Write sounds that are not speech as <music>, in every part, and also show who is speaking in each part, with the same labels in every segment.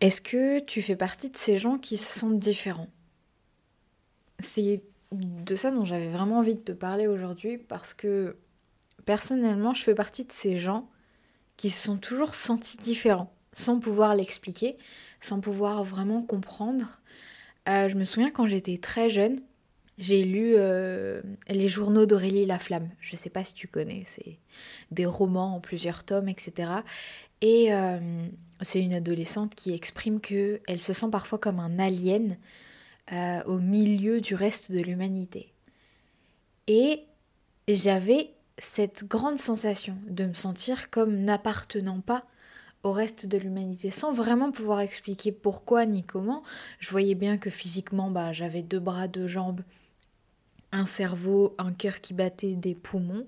Speaker 1: Est-ce que tu fais partie de ces gens qui se sentent différents? C'est de ça dont j'avais vraiment envie de te parler aujourd'hui parce que personnellement, je fais partie de ces gens qui se sont toujours sentis différents, sans pouvoir l'expliquer, sans pouvoir vraiment comprendre. Euh, je me souviens quand j'étais très jeune, j'ai lu euh, les journaux d'Aurélie Laflamme. Je ne sais pas si tu connais, c'est des romans en plusieurs tomes, etc. Et euh, c'est une adolescente qui exprime qu'elle se sent parfois comme un alien euh, au milieu du reste de l'humanité. Et j'avais cette grande sensation de me sentir comme n'appartenant pas au reste de l'humanité sans vraiment pouvoir expliquer pourquoi ni comment. Je voyais bien que physiquement, bah, j'avais deux bras, deux jambes, un cerveau, un cœur qui battait, des poumons,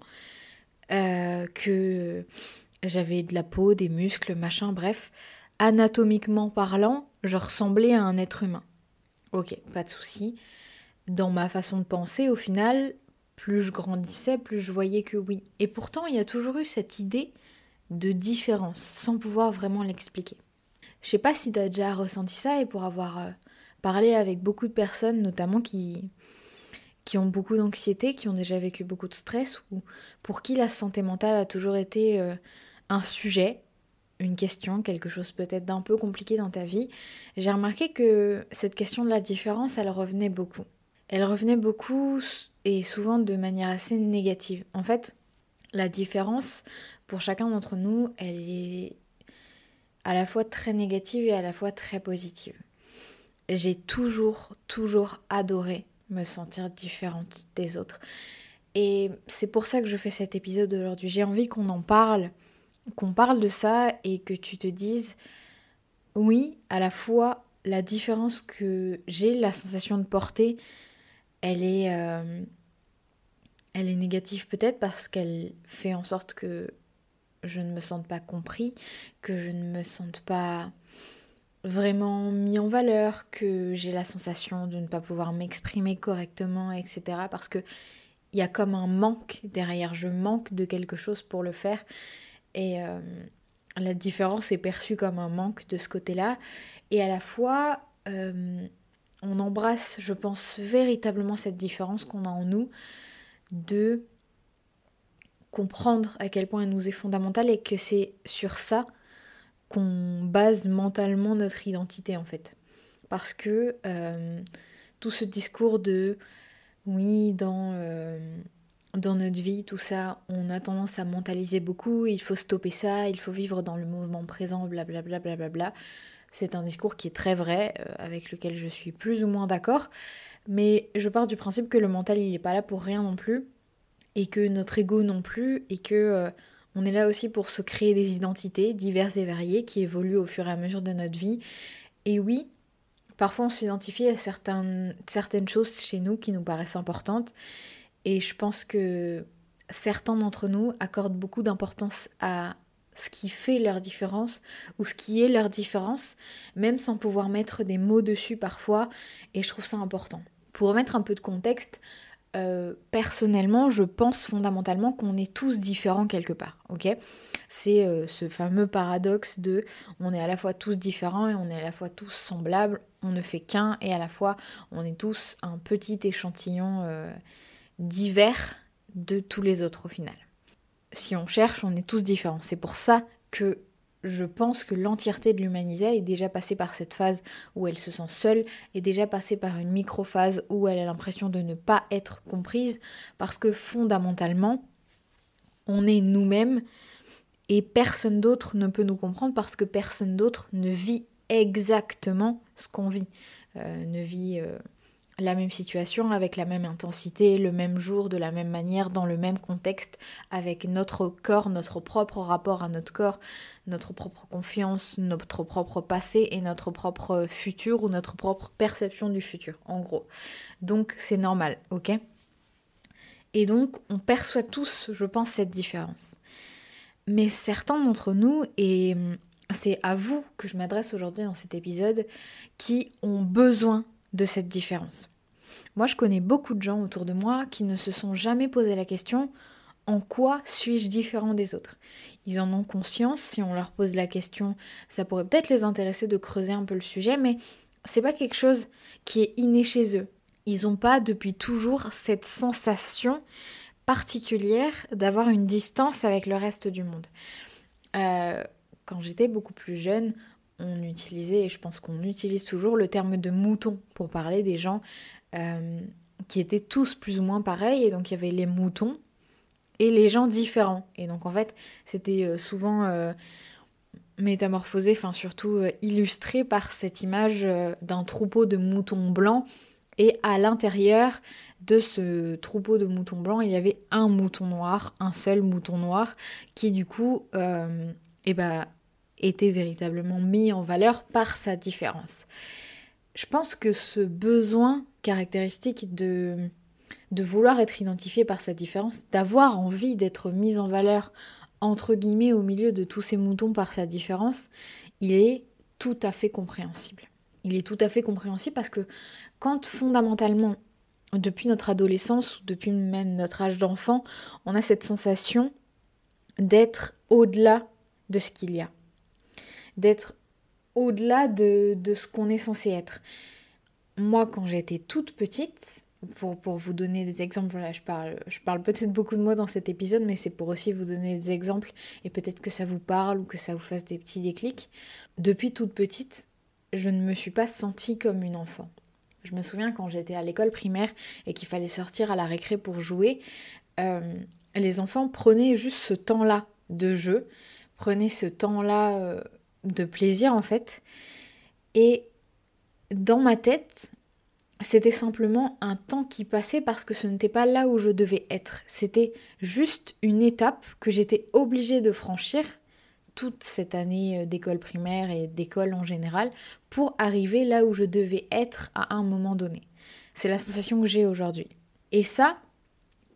Speaker 1: euh, que j'avais de la peau, des muscles, machin, bref. Anatomiquement parlant, je ressemblais à un être humain. Ok, pas de souci. Dans ma façon de penser, au final, plus je grandissais, plus je voyais que oui. Et pourtant, il y a toujours eu cette idée de différence, sans pouvoir vraiment l'expliquer. Je sais pas si tu as déjà ressenti ça et pour avoir euh, parlé avec beaucoup de personnes, notamment qui, qui ont beaucoup d'anxiété, qui ont déjà vécu beaucoup de stress, ou pour qui la santé mentale a toujours été euh, un sujet, une question, quelque chose peut-être d'un peu compliqué dans ta vie, j'ai remarqué que cette question de la différence, elle revenait beaucoup. Elle revenait beaucoup et souvent de manière assez négative. En fait, la différence, pour chacun d'entre nous, elle est à la fois très négative et à la fois très positive. J'ai toujours, toujours adoré me sentir différente des autres. Et c'est pour ça que je fais cet épisode aujourd'hui. J'ai envie qu'on en parle, qu'on parle de ça et que tu te dises, oui, à la fois la différence que j'ai, la sensation de porter, elle est, euh, elle est négative peut-être parce qu'elle fait en sorte que je ne me sente pas compris, que je ne me sente pas vraiment mis en valeur, que j'ai la sensation de ne pas pouvoir m'exprimer correctement, etc. Parce que il y a comme un manque derrière, je manque de quelque chose pour le faire. Et euh, la différence est perçue comme un manque de ce côté-là. Et à la fois, euh, on embrasse, je pense, véritablement cette différence qu'on a en nous de comprendre à quel point elle nous est fondamentale et que c'est sur ça qu'on base mentalement notre identité en fait. Parce que euh, tout ce discours de oui, dans, euh, dans notre vie, tout ça, on a tendance à mentaliser beaucoup, il faut stopper ça, il faut vivre dans le mouvement présent, blablabla. Bla, C'est un discours qui est très vrai, euh, avec lequel je suis plus ou moins d'accord. Mais je pars du principe que le mental, il n'est pas là pour rien non plus, et que notre ego non plus, et que on est là aussi pour se créer des identités diverses et variées qui évoluent au fur et à mesure de notre vie. Et oui, parfois on s'identifie à certaines, choses chez nous qui nous paraissent importantes. Et je pense que certains d'entre nous accordent beaucoup d'importance à ce qui fait leur différence ou ce qui est leur différence, même sans pouvoir mettre des mots dessus parfois. Et je trouve ça important. Pour remettre un peu de contexte, euh, personnellement, je pense fondamentalement qu'on est tous différents quelque part, ok? C'est euh, ce fameux paradoxe de on est à la fois tous différents et on est à la fois tous semblables, on ne fait qu'un et à la fois on est tous un petit échantillon euh, divers de tous les autres au final. Si on cherche, on est tous différents. C'est pour ça que je pense que l'entièreté de l'humanité est déjà passée par cette phase où elle se sent seule, est déjà passée par une micro-phase où elle a l'impression de ne pas être comprise, parce que fondamentalement, on est nous-mêmes et personne d'autre ne peut nous comprendre parce que personne d'autre ne vit exactement ce qu'on vit, euh, ne vit euh, la même situation, avec la même intensité, le même jour, de la même manière, dans le même contexte, avec notre corps, notre propre rapport à notre corps, notre propre confiance, notre propre passé et notre propre futur ou notre propre perception du futur, en gros. Donc c'est normal, ok? Et donc on perçoit tous, je pense, cette différence. Mais certains d'entre nous, et c'est à vous que je m'adresse aujourd'hui dans cet épisode, qui ont besoin de cette différence. Moi, je connais beaucoup de gens autour de moi qui ne se sont jamais posé la question en quoi suis-je différent des autres? Ils en ont conscience, si on leur pose la question, ça pourrait peut-être les intéresser de creuser un peu le sujet, mais c'est pas quelque chose qui est inné chez eux. Ils n'ont pas depuis toujours cette sensation particulière d'avoir une distance avec le reste du monde. Euh, quand j'étais beaucoup plus jeune, on utilisait, et je pense qu'on utilise toujours, le terme de mouton pour parler des gens euh, qui étaient tous plus ou moins pareils. Et donc il y avait les moutons et les gens différents. Et donc en fait, c'était euh, souvent euh, métamorphosé, enfin surtout illustré par cette image d'un troupeau de moutons blancs. Et à l'intérieur de ce troupeau de moutons blancs, il y avait un mouton noir, un seul mouton noir, qui du coup, eh ben, était véritablement mis en valeur par sa différence. Je pense que ce besoin caractéristique de, de vouloir être identifié par sa différence, d'avoir envie d'être mis en valeur entre guillemets au milieu de tous ces moutons par sa différence, il est tout à fait compréhensible. Il est tout à fait compréhensible parce que quand fondamentalement, depuis notre adolescence depuis même notre âge d'enfant, on a cette sensation d'être au-delà de ce qu'il y a d'être au-delà de, ce qu'on est censé être. Moi, quand j'étais toute petite, pour, pour, vous donner des exemples, voilà, je parle, je parle peut-être beaucoup de moi dans cet épisode, mais c'est pour aussi vous donner des exemples et peut-être que ça vous parle ou que ça vous fasse des petits déclics. Depuis toute petite, je ne me suis pas sentie comme une enfant. Je me souviens quand j'étais à l'école primaire et qu'il fallait sortir à la récré pour jouer, euh, les enfants prenaient juste ce temps-là de jeu, prenaient ce temps-là euh, de plaisir en fait. Et dans ma tête, c'était simplement un temps qui passait parce que ce n'était pas là où je devais être. C'était juste une étape que j'étais obligée de franchir toute cette année euh, d'école primaire et d'école en général pour arriver là où je devais être à un moment donné. C'est la sensation que j'ai aujourd'hui. Et ça,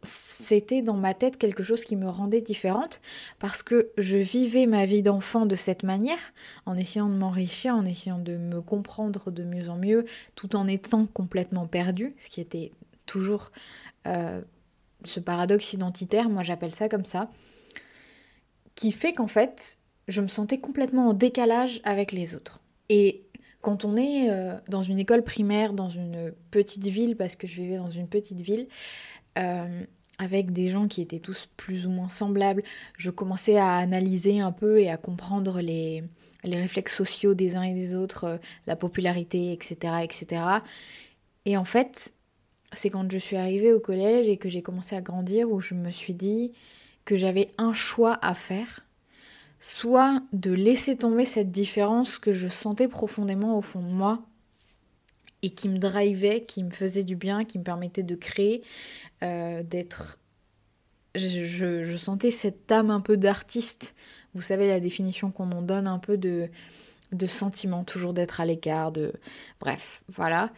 Speaker 1: c'était dans ma tête quelque chose qui me rendait différente parce que je vivais ma vie d'enfant de cette manière, en essayant de m'enrichir, en essayant de me comprendre de mieux en mieux, tout en étant complètement perdue, ce qui était toujours euh, ce paradoxe identitaire, moi j'appelle ça comme ça, qui fait qu'en fait, je me sentais complètement en décalage avec les autres. Et quand on est euh, dans une école primaire, dans une petite ville, parce que je vivais dans une petite ville, euh, avec des gens qui étaient tous plus ou moins semblables. Je commençais à analyser un peu et à comprendre les, les réflexes sociaux des uns et des autres, euh, la popularité, etc., etc. Et en fait, c'est quand je suis arrivée au collège et que j'ai commencé à grandir où je me suis dit que j'avais un choix à faire, soit de laisser tomber cette différence que je sentais profondément au fond de moi et qui me drivait, qui me faisait du bien, qui me permettait de créer, euh, d'être... Je, sentais cette âme un peu d'artiste. Vous savez la définition qu'on en donne un peu de, de sentiment, toujours d'être à l'écart, de... Bref, voilà.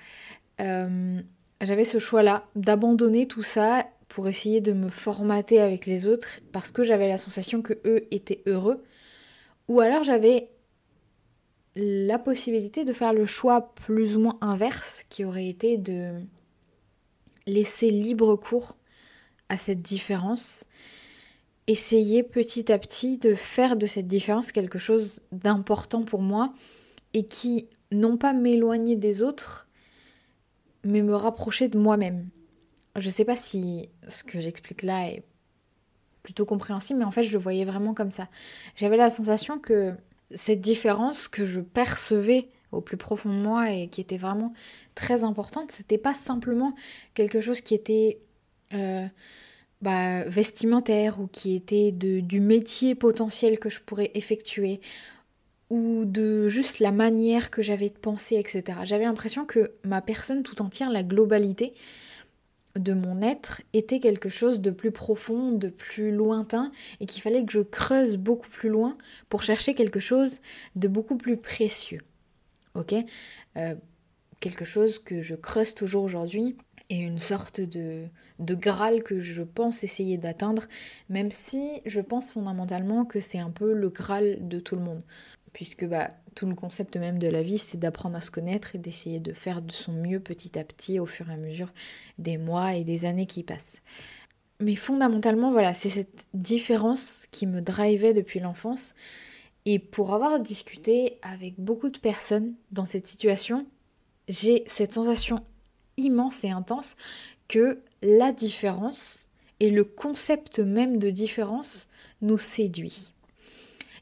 Speaker 1: Euh, j'avais ce choix-là d'abandonner tout ça pour essayer de me formater avec les autres parce que j'avais la sensation que eux étaient heureux. Ou alors j'avais la possibilité de faire le choix plus ou moins inverse qui aurait été de laisser libre cours à cette différence, essayer petit à petit de faire de cette différence quelque chose d'important pour moi et qui non pas m'éloigner des autres, mais me rapprocher de moi-même. Je sais pas si ce que j'explique là est plutôt compréhensible, mais en fait je le voyais vraiment comme ça. J'avais la sensation que cette différence que je percevais au plus profond de moi et qui était vraiment très importante, c'était pas simplement quelque chose qui était euh, bah, vestimentaire ou qui était de, du métier potentiel que je pourrais effectuer ou de juste la manière que j'avais de penser, etc. J'avais l'impression que ma personne tout entière, la globalité, de mon être était quelque chose de plus profond, de plus lointain, et qu'il fallait que je creuse beaucoup plus loin pour chercher quelque chose de beaucoup plus précieux. Ok? Euh, Quelque chose que je creuse toujours aujourd'hui, et une sorte de, de Graal que je pense essayer d'atteindre, même si je pense fondamentalement que c'est un peu le Graal de tout le monde. Puisque bah, tout le concept même de la vie, c'est d'apprendre à se connaître et d'essayer de faire de son mieux petit à petit au fur et à mesure des mois et des années qui passent. Mais fondamentalement, voilà, c'est cette différence qui me drivait depuis l'enfance. Et pour avoir discuté avec beaucoup de personnes dans cette situation, j'ai cette sensation immense et intense que la différence et le concept même de différence nous séduit.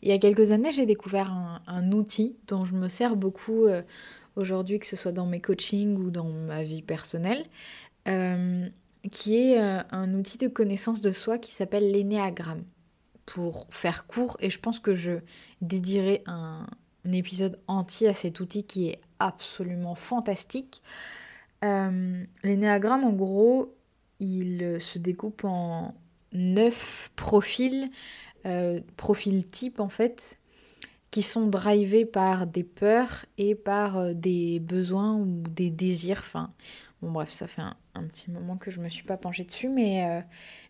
Speaker 1: Il y a quelques années, j'ai découvert un, outil dont je me sers beaucoup euh, aujourd'hui, que ce soit dans mes coachings ou dans ma vie personnelle, euh, qui est euh, un outil de connaissance de soi qui s'appelle l'énéagramme. Pour faire court, et je pense que je dédierai un, épisode entier à cet outil qui est absolument fantastique. L'énéagramme, en gros, il se découpe en neuf profils, euh, profils types en fait, qui sont drivés par des peurs et par euh, des besoins ou des désirs. Enfin, bon bref, ça fait un, petit moment que je me suis pas penchée dessus, mais, euh,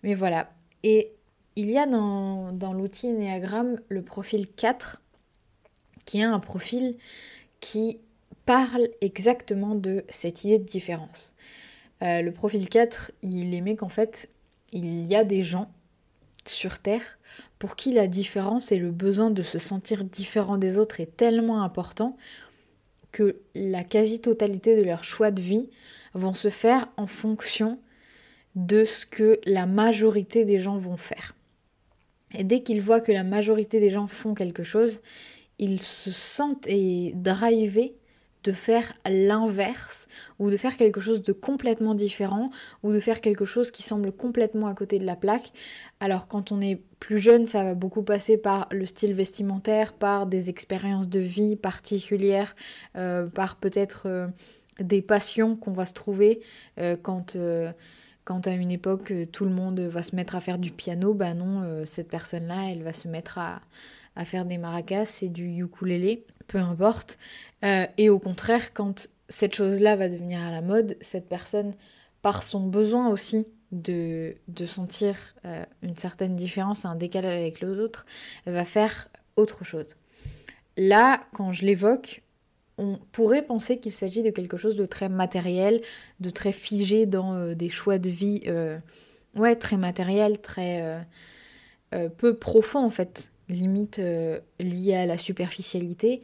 Speaker 1: mais voilà. Et il y a dans, dans l'outil Enneagram le profil 4, qui est un profil qui parle exactement de cette idée de différence. le profil 4, il aimait qu'en fait, il y a des gens sur Terre pour qui la différence et le besoin de se sentir différent des autres est tellement important que la quasi-totalité de leurs choix de vie vont se faire en fonction de ce que la majorité des gens vont faire. Et dès qu'ils voient que la majorité des gens font quelque chose, ils se sentent et drivés de faire l'inverse ou de faire quelque chose de complètement différent ou de faire quelque chose qui semble complètement à côté de la plaque. Alors quand on est plus jeune, ça va beaucoup passer par le style vestimentaire, par des expériences de vie particulières, euh, par peut-être euh, des passions qu'on va se trouver euh, quand quand à une époque tout le monde va se mettre à faire du piano, bah non, cette personne-là, elle va se mettre à, à faire des maracas et du ukulélé peu importe. Euh, et au contraire, quand cette chose-là va devenir à la mode, cette personne, par son besoin aussi de, de sentir euh, une certaine différence, un décalage avec les autres, va faire autre chose. Là, quand je l'évoque, on pourrait penser qu'il s'agit de quelque chose de très matériel, de très figé dans euh, des choix de vie, ouais, très matériel, très peu profond en fait limite euh, à la superficialité.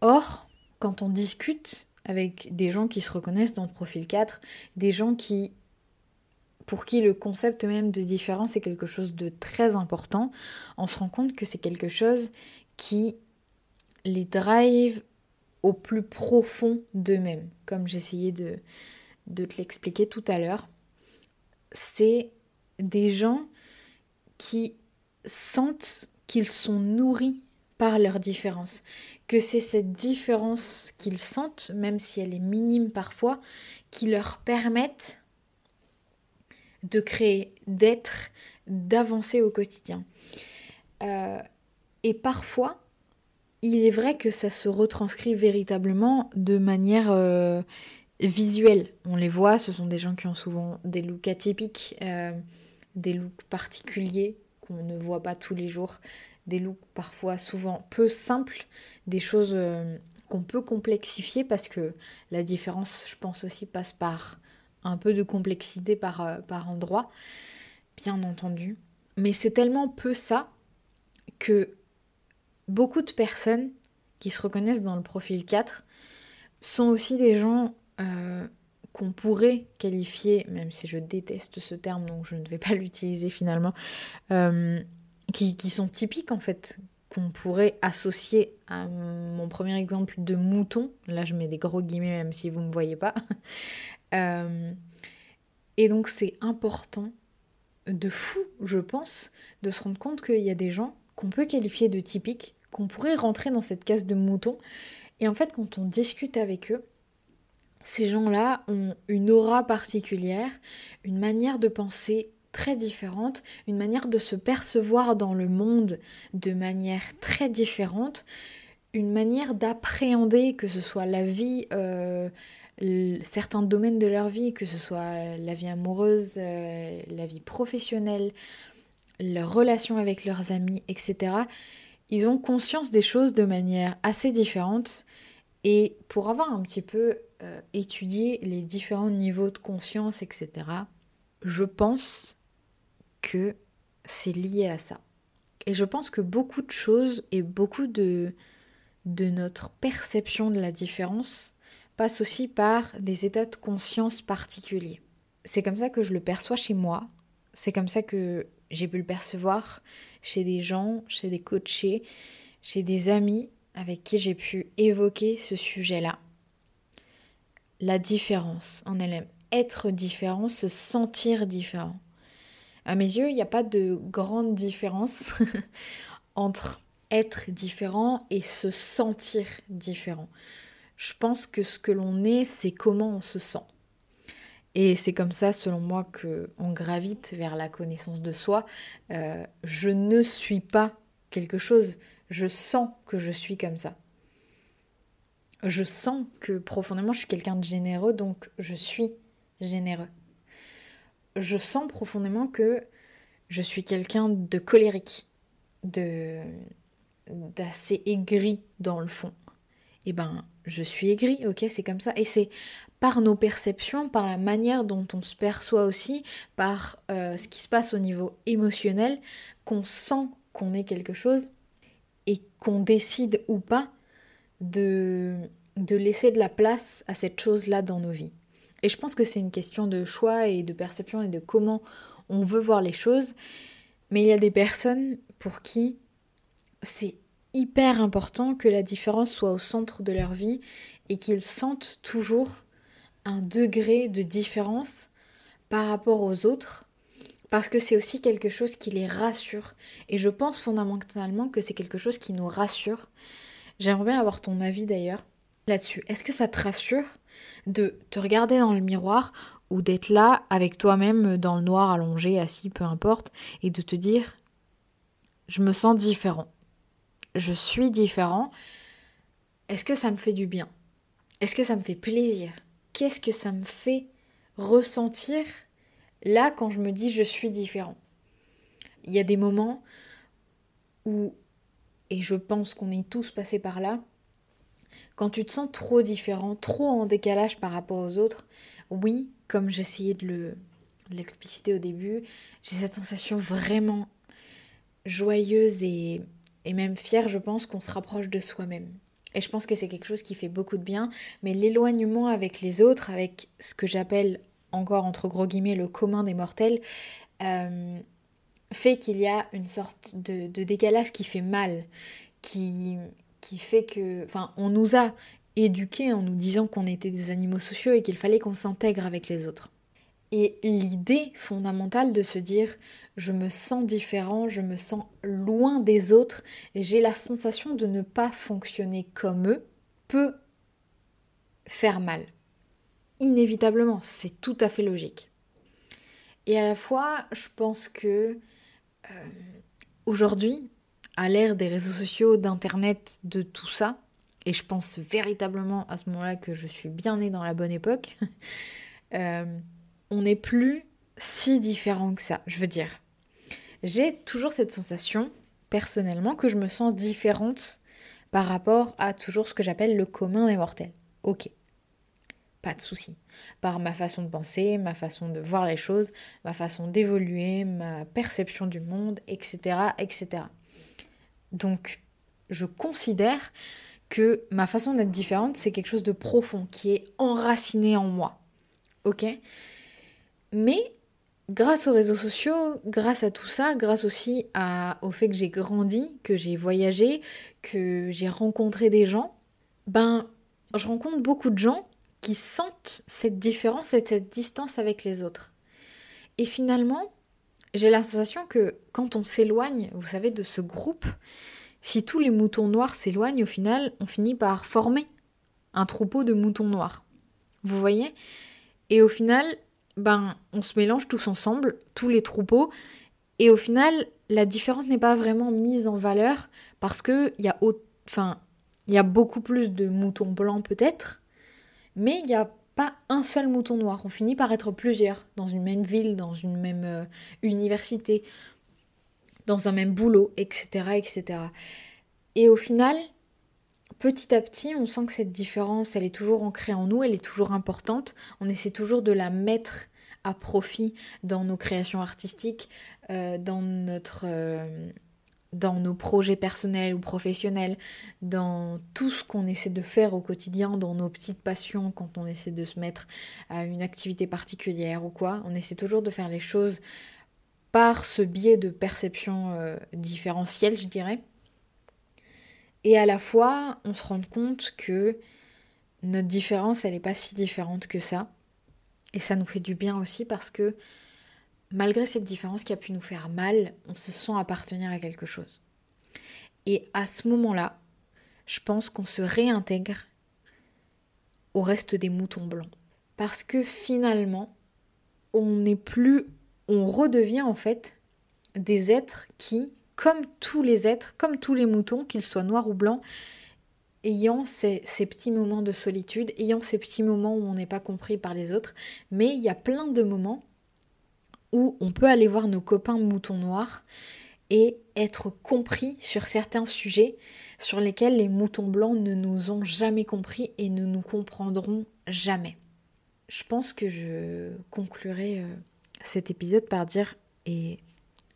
Speaker 1: Or, quand on discute avec des gens qui se reconnaissent dans le profil 4, des gens qui pour qui le concept même de différence est quelque chose de très important, on se rend compte que c'est quelque chose qui les drive au plus profond d'eux-mêmes, comme j'essayais de te l'expliquer tout à l'heure. C'est des gens qui sentent qu'ils sont nourris par leur différence, que c'est cette différence qu'ils sentent, même si elle est minime parfois, qui leur permettent de créer, d'être, d'avancer au quotidien. Euh, et parfois, il est vrai que ça se retranscrit véritablement de manière euh, visuelle. On les voit, ce sont des gens qui ont souvent des looks atypiques, euh, des looks particuliers, qu'on ne voit pas tous les jours, des looks parfois souvent peu simples, des choses euh, qu'on peut complexifier parce que la différence, je pense aussi, passe par un peu de complexité par, euh, par endroit, bien entendu. Mais c'est tellement peu ça que beaucoup de personnes qui se reconnaissent dans le profil 4 sont aussi des gens euh, qu'on pourrait qualifier, même si je déteste ce terme, donc je ne vais pas <laughs> l'utiliser finalement, euh, qui, sont typiques en fait, qu'on pourrait associer à mon premier exemple de mouton. Là, je mets des gros guillemets, même si vous ne me voyez pas. <laughs> Euh, et donc, c'est important, de fou, je pense, de se rendre compte qu'il y a des gens qu'on peut qualifier de typiques, qu'on pourrait rentrer dans cette case de mouton. Et en fait, quand on discute avec eux, ces gens-là ont une aura particulière, une manière de penser très différente, une manière de se percevoir dans le monde de manière très différente, une manière d'appréhender que ce soit la vie, euh, certains domaines de leur vie, que ce soit la vie amoureuse, euh, la vie professionnelle, leurs relations avec leurs amis, etc. Ils ont conscience des choses de manière assez différente et pour avoir un petit peu euh, étudié les différents niveaux de conscience, etc., je pense que c'est lié à ça. Et je pense que beaucoup de choses et beaucoup de, de notre perception de la différence passent aussi par des états de conscience particuliers. C'est comme ça que je le perçois chez moi, c'est comme ça que j'ai pu le percevoir chez des gens, chez des coachés, chez des amis avec qui j'ai pu évoquer ce sujet-là. La différence en elle-même. Être différent, se sentir différent. À mes yeux, il n'y a pas de grande différence <laughs> entre être différent et se sentir différent. Je pense que ce que l'on est, c'est comment on se sent. Et c'est comme ça, selon moi, que on gravite vers la connaissance de soi. Euh, je ne suis pas quelque chose, je sens que je suis comme ça. Je sens que profondément, je suis quelqu'un de généreux, donc je suis généreux. Je sens profondément que je suis quelqu'un de colérique, de d'assez aigri dans le fond. Eh ben, je suis aigri, ok, c'est comme ça. Et c'est par nos perceptions, par la manière dont on se perçoit aussi, par euh, ce qui se passe au niveau émotionnel, qu'on sent qu'on est quelque chose et qu'on décide ou pas de, de laisser de la place à cette chose-là dans nos vies. Et je pense que c'est une question de choix et de perception et de comment on veut voir les choses. Mais il y a des personnes pour qui c'est hyper important que la différence soit au centre de leur vie et qu'ils sentent toujours un degré de différence par rapport aux autres parce que c'est aussi quelque chose qui les rassure et je pense fondamentalement que c'est quelque chose qui nous rassure. J'aimerais bien avoir ton avis d'ailleurs là-dessus. Est-ce que ça te rassure de te regarder dans le miroir ou d'être là avec toi-même dans le noir allongé, assis, peu importe, et de te dire je me sens différent. Je suis différent, est-ce que ça me fait du bien? Est-ce que ça me fait plaisir? Qu'est-ce que ça me fait ressentir là quand je me dis je suis différent? Il y a des moments où, et je pense qu'on est tous passés par là, quand tu te sens trop différent, trop en décalage par rapport aux autres, oui, comme j'essayais de l'expliciter au début, j'ai cette sensation vraiment joyeuse et et même fier, je pense, qu'on se rapproche de soi-même. Et je pense que c'est quelque chose qui fait beaucoup de bien, mais l'éloignement avec les autres, avec ce que j'appelle encore entre gros guillemets le commun des mortels, euh, fait qu'il y a une sorte de, décalage qui fait mal, qui, qui fait que... Enfin, on nous a éduqués en nous disant qu'on était des animaux sociaux et qu'il fallait qu'on s'intègre avec les autres. Et l'idée fondamentale de se dire je me sens différent, je me sens loin des autres, j'ai la sensation de ne pas fonctionner comme eux, peut faire mal. Inévitablement, c'est tout à fait logique. Et à la fois, je pense que euh, aujourd'hui, à l'ère des réseaux sociaux, d'Internet, de tout ça, et je pense véritablement à ce moment-là que je suis bien née dans la bonne époque, <laughs> euh, on n'est plus si différent que ça, je veux dire. J'ai toujours cette sensation, personnellement, que je me sens différente par rapport à toujours ce que j'appelle le commun des mortels. Ok, pas de souci. Par ma façon de penser, ma façon de voir les choses, ma façon d'évoluer, ma perception du monde, etc., etc. Donc, je considère que ma façon d'être différente, c'est quelque chose de profond, qui est enraciné en moi. Ok? Mais grâce aux réseaux sociaux, grâce à tout ça, grâce aussi au fait que j'ai grandi, que j'ai voyagé, que j'ai rencontré des gens, ben je rencontre beaucoup de gens qui sentent cette différence et cette distance avec les autres. Et finalement, j'ai la sensation que quand on s'éloigne, vous savez, de ce groupe, si tous les moutons noirs s'éloignent, au final, on finit par former un troupeau de moutons noirs. Vous voyez? Et au final, ben, on se mélange tous ensemble, tous les troupeaux, et au final, la différence n'est pas vraiment mise en valeur parce qu'il y, a enfin, y a beaucoup plus de moutons blancs peut-être, mais il n'y a pas un seul mouton noir. On finit par être plusieurs dans une même ville, dans une même euh, université, dans un même boulot, etc., etc. Et au final, petit à petit, on sent que cette différence, elle est toujours ancrée en nous, elle est toujours importante. On essaie toujours de la mettre à profit dans nos créations artistiques, euh, dans notre... Euh, dans nos projets personnels ou professionnels, dans tout ce qu'on essaie de faire au quotidien, dans nos petites passions, quand on essaie de se mettre à une activité particulière ou quoi, on essaie toujours de faire les choses par ce biais de perception euh, différentielle, je dirais. Et à la fois, on se rend compte que notre différence, elle n'est pas si différente que ça. Et ça nous fait du bien aussi parce que malgré cette différence qui a pu nous faire mal, on se sent appartenir à quelque chose. Et à ce moment-là, je pense qu'on se réintègre au reste des moutons blancs. Parce que finalement, on n'est plus, on redevient en fait des êtres qui, comme tous les êtres, comme tous les moutons, qu'ils soient noirs ou blancs, ayant ces, ces, petits moments de solitude, ayant ces petits moments où on n'est pas compris par les autres, mais il y a plein de moments où on peut aller voir nos copains moutons noirs et être compris sur certains sujets sur lesquels les moutons blancs ne nous ont jamais compris et ne nous comprendront jamais. Je pense que je conclurai euh, cet épisode par dire, et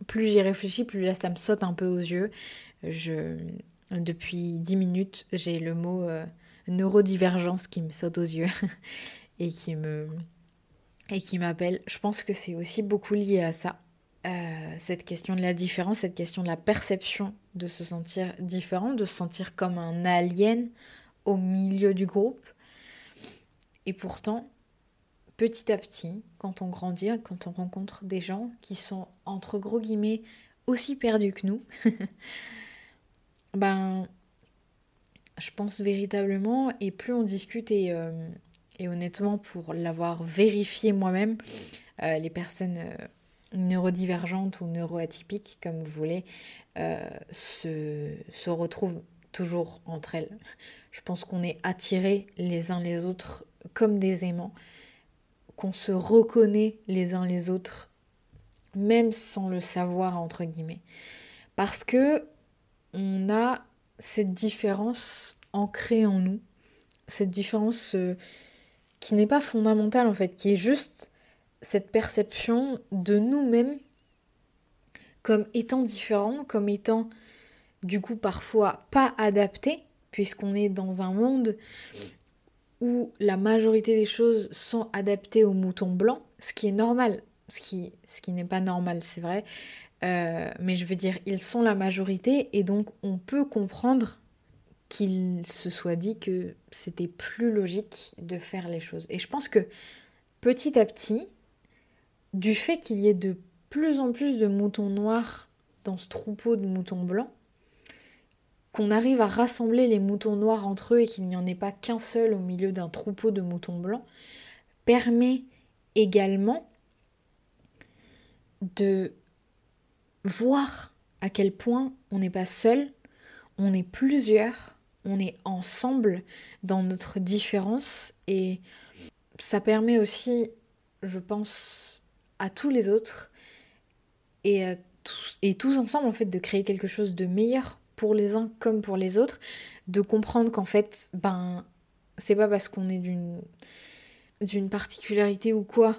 Speaker 1: plus j'y réfléchis, plus là ça me saute un peu aux yeux. Je, depuis dix minutes, j'ai le mot euh, neurodivergence qui me saute aux yeux <laughs> et qui me, et qui m'appelle. Je pense que c'est aussi beaucoup lié à ça. Euh, cette question de la différence, cette question de la perception de se sentir différent, de se sentir comme un alien au milieu du groupe. Et pourtant, petit à petit, quand on grandit, quand on rencontre des gens qui sont, entre gros guillemets, aussi perdus que nous, <laughs> ben, je pense véritablement, et plus on discute et, euh, et honnêtement, pour l'avoir vérifié moi-même, euh, les personnes euh, neurodivergentes ou neuroatypiques, comme vous voulez, euh, se, se, retrouvent toujours entre elles. Je pense qu'on est attirés les uns les autres comme des aimants, qu'on se reconnaît les uns les autres, même sans le savoir, entre guillemets. Parce que on a cette différence ancrée en nous, cette différence qui n'est pas fondamentale en fait, qui est juste cette perception de nous-mêmes comme étant différents, comme étant du coup parfois pas adaptés, puisqu'on est dans un monde où la majorité des choses sont adaptées aux moutons blancs, ce qui est normal, ce qui, ce qui n'est pas normal, c'est vrai, euh, mais je veux dire, ils sont la majorité et donc on peut comprendre qu'il se soit dit que c'était plus logique de faire les choses. Et je pense que petit à petit, du fait qu'il y ait de plus en plus de moutons noirs dans ce troupeau de moutons blancs, qu'on arrive à rassembler les moutons noirs entre eux et qu'il n'y en ait pas qu'un seul au milieu d'un troupeau de moutons blancs, permet également de voir à quel point on n'est pas seul, on est plusieurs on est ensemble dans notre différence et ça permet aussi, je pense, à tous les autres et, tous, et tous ensemble en fait de créer quelque chose de meilleur pour les uns comme pour les autres, de comprendre qu'en fait, ben, c'est pas parce qu'on est d'une d'une particularité ou quoi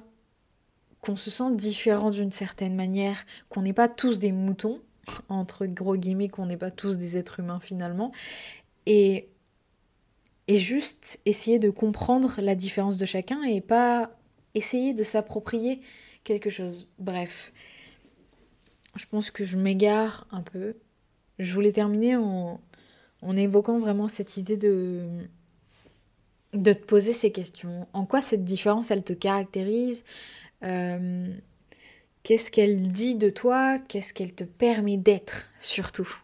Speaker 1: qu'on se sent différent d'une certaine manière, qu'on n'est pas tous des moutons, <laughs> entre gros guillemets, qu'on n'est pas tous des êtres humains finalement, et, juste essayer de comprendre la différence de chacun et pas essayer de s'approprier quelque chose. Bref, je pense que je m'égare un peu. Je voulais terminer en, en évoquant vraiment cette idée de, de te poser ces questions. En quoi cette différence, elle te caractérise? Euh, Qu'est-ce qu'elle dit de toi? Qu'est-ce qu'elle te permet d'être, surtout?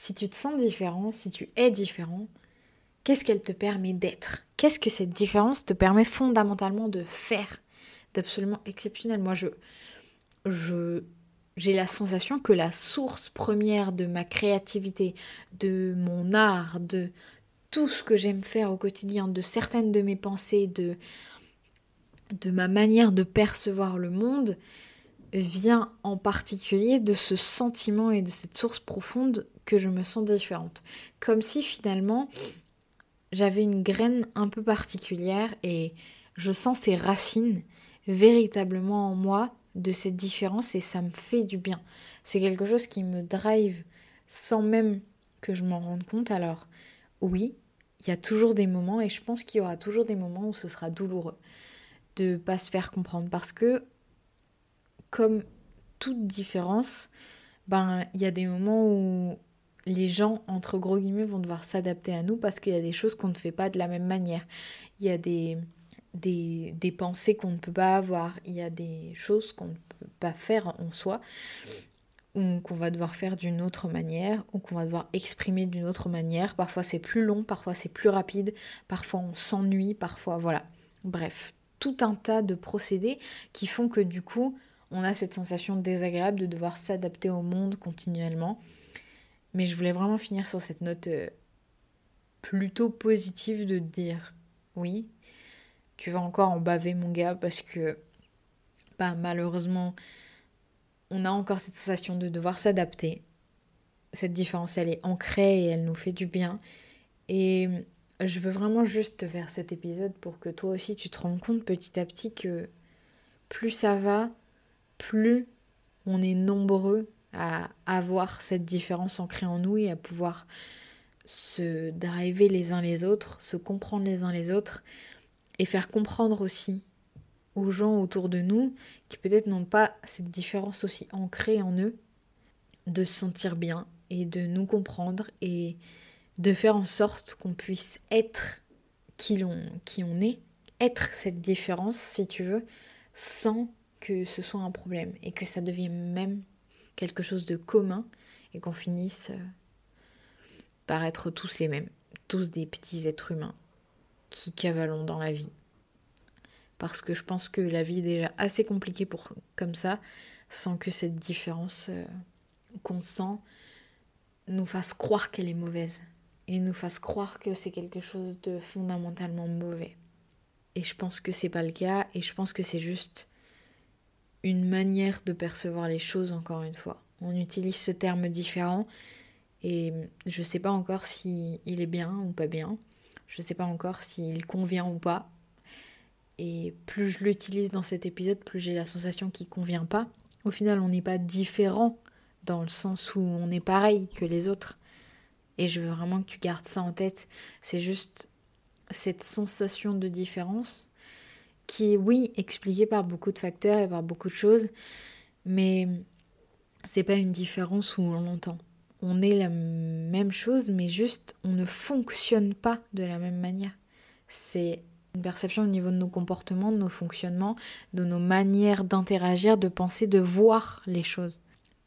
Speaker 1: Si tu te sens différent, si tu es différent, qu'est-ce qu'elle te permet d'être? Qu'est-ce que cette différence te permet fondamentalement de faire? D'absolument exceptionnel. Moi, je, je, j'ai la sensation que la source première de ma créativité, de mon art, de tout ce que j'aime faire au quotidien, de certaines de mes pensées, de, de ma manière de percevoir le monde, vient en particulier de ce sentiment et de cette source profonde que je me sens différente. Comme si finalement j'avais une graine un peu particulière et je sens ces racines véritablement en moi de cette différence et ça me fait du bien. C'est quelque chose qui me drive sans même que je m'en rende compte. Alors oui, il y a toujours des moments et je pense qu'il y aura toujours des moments où ce sera douloureux de pas se faire comprendre parce que comme toute différence, ben il y a des moments où les gens entre gros guillemets vont devoir s'adapter à nous parce qu'il y a des choses qu'on ne fait pas de la même manière. Il y a des des, pensées qu'on ne peut pas avoir, il y a des choses qu'on ne peut pas faire en soi ou qu'on va devoir faire d'une autre manière, ou qu'on va devoir exprimer d'une autre manière. Parfois c'est plus long, parfois c'est plus rapide, parfois on s'ennuie, parfois voilà. Bref, tout un tas de procédés qui font que du coup, on a cette sensation désagréable de devoir s'adapter au monde continuellement. Mais je voulais vraiment finir sur cette note euh, plutôt positive de dire oui, tu vas encore en baver mon gars parce que bah, malheureusement on a encore cette sensation de devoir s'adapter. Cette différence, elle est ancrée et elle nous fait du bien. Et je veux vraiment juste te faire cet épisode pour que toi aussi tu te rendes compte petit à petit que plus ça va, plus on est nombreux à avoir cette différence ancrée en nous et à pouvoir se driver les uns les autres, se comprendre les uns les autres et faire comprendre aussi aux gens autour de nous qui peut-être n'ont pas cette différence aussi ancrée en eux, de se sentir bien et de nous comprendre et de faire en sorte qu'on puisse être qui, l'on, qui on est, être cette différence si tu veux, sans que ce soit un problème et que ça devienne même quelque chose de commun et qu'on finisse euh, par être tous les mêmes, tous des petits êtres humains qui cavalons dans la vie parce que je pense que la vie est déjà assez compliquée pour comme ça, sans que cette différence euh, qu'on sent nous fasse croire qu'elle est mauvaise et nous fasse croire que c'est quelque chose de fondamentalement mauvais. Et je pense que c'est pas le cas et je pense que c'est juste une manière de percevoir les choses encore une fois. On utilise ce terme différent et je sais pas encore si il est bien ou pas bien. Je sais pas encore s'il convient ou pas et plus je l'utilise dans cet épisode, plus j'ai la sensation qu'il convient pas. Au final, on n'est pas différent dans le sens où on est pareil que les autres. Et je veux vraiment que tu gardes ça en tête. C'est juste cette sensation de différence qui est, oui, expliquée par beaucoup de facteurs et par beaucoup de choses, mais c'est pas une différence où on l'entend. On est la même chose, mais juste on ne fonctionne pas de la même manière. C'est une perception au niveau de nos comportements, de nos fonctionnements, de nos manières d'interagir, de penser, de voir les choses.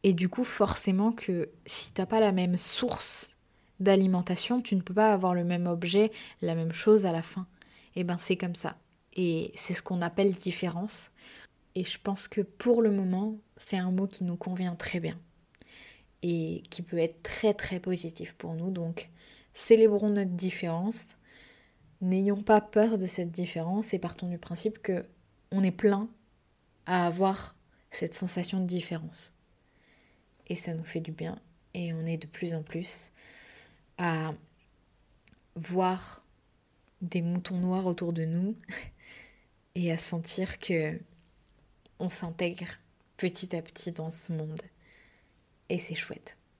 Speaker 1: Et du coup, forcément que si t'as pas la même source d'alimentation, tu ne peux pas avoir le même objet, la même chose à la fin. Et eh ben c'est comme ça. Et c'est ce qu'on appelle différence. Et je pense que pour le moment, c'est un mot qui nous convient très bien. Et qui peut être très très positif pour nous. Donc, célébrons notre différence N'ayons pas peur de cette différence et partons du principe que on est plein à avoir cette sensation de différence. Et ça nous fait du bien et on est de plus en plus à voir des moutons noirs autour de nous et à sentir que on s'intègre petit à petit dans ce monde. Et c'est chouette.